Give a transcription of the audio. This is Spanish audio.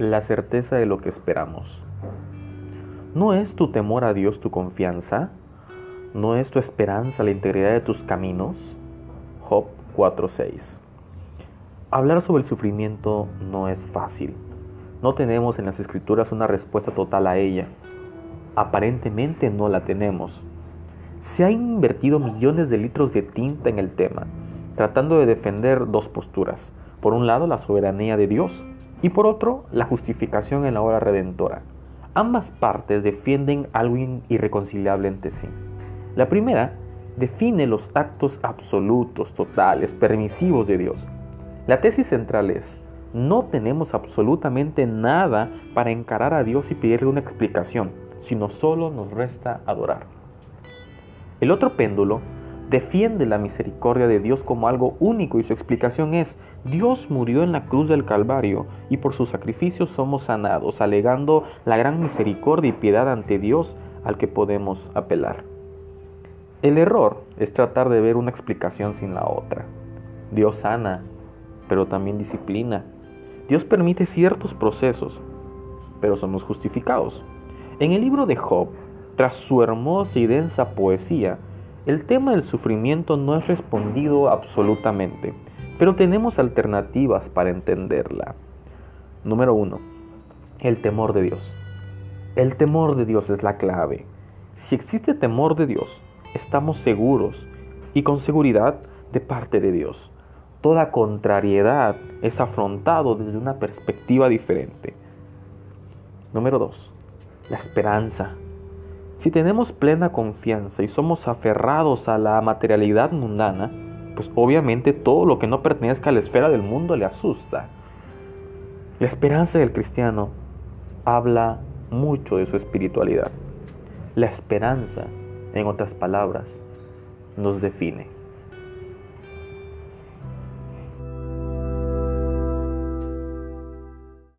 la certeza de lo que esperamos. ¿No es tu temor a Dios tu confianza? ¿No es tu esperanza la integridad de tus caminos? Job 4:6. Hablar sobre el sufrimiento no es fácil. No tenemos en las escrituras una respuesta total a ella. Aparentemente no la tenemos. Se han invertido millones de litros de tinta en el tema, tratando de defender dos posturas. Por un lado, la soberanía de Dios y por otro, la justificación en la hora redentora. Ambas partes defienden algo irreconciliable entre sí. La primera define los actos absolutos, totales, permisivos de Dios. La tesis central es, no tenemos absolutamente nada para encarar a Dios y pedirle una explicación, sino solo nos resta adorar. El otro péndulo defiende la misericordia de Dios como algo único y su explicación es, Dios murió en la cruz del Calvario y por su sacrificio somos sanados, alegando la gran misericordia y piedad ante Dios al que podemos apelar. El error es tratar de ver una explicación sin la otra. Dios sana, pero también disciplina. Dios permite ciertos procesos, pero somos justificados. En el libro de Job, tras su hermosa y densa poesía, el tema del sufrimiento no es respondido absolutamente, pero tenemos alternativas para entenderla. Número 1. El temor de Dios. El temor de Dios es la clave. Si existe temor de Dios, estamos seguros y con seguridad de parte de Dios. Toda contrariedad es afrontado desde una perspectiva diferente. Número 2. La esperanza. Si tenemos plena confianza y somos aferrados a la materialidad mundana, pues obviamente todo lo que no pertenezca a la esfera del mundo le asusta. La esperanza del cristiano habla mucho de su espiritualidad. La esperanza, en otras palabras, nos define.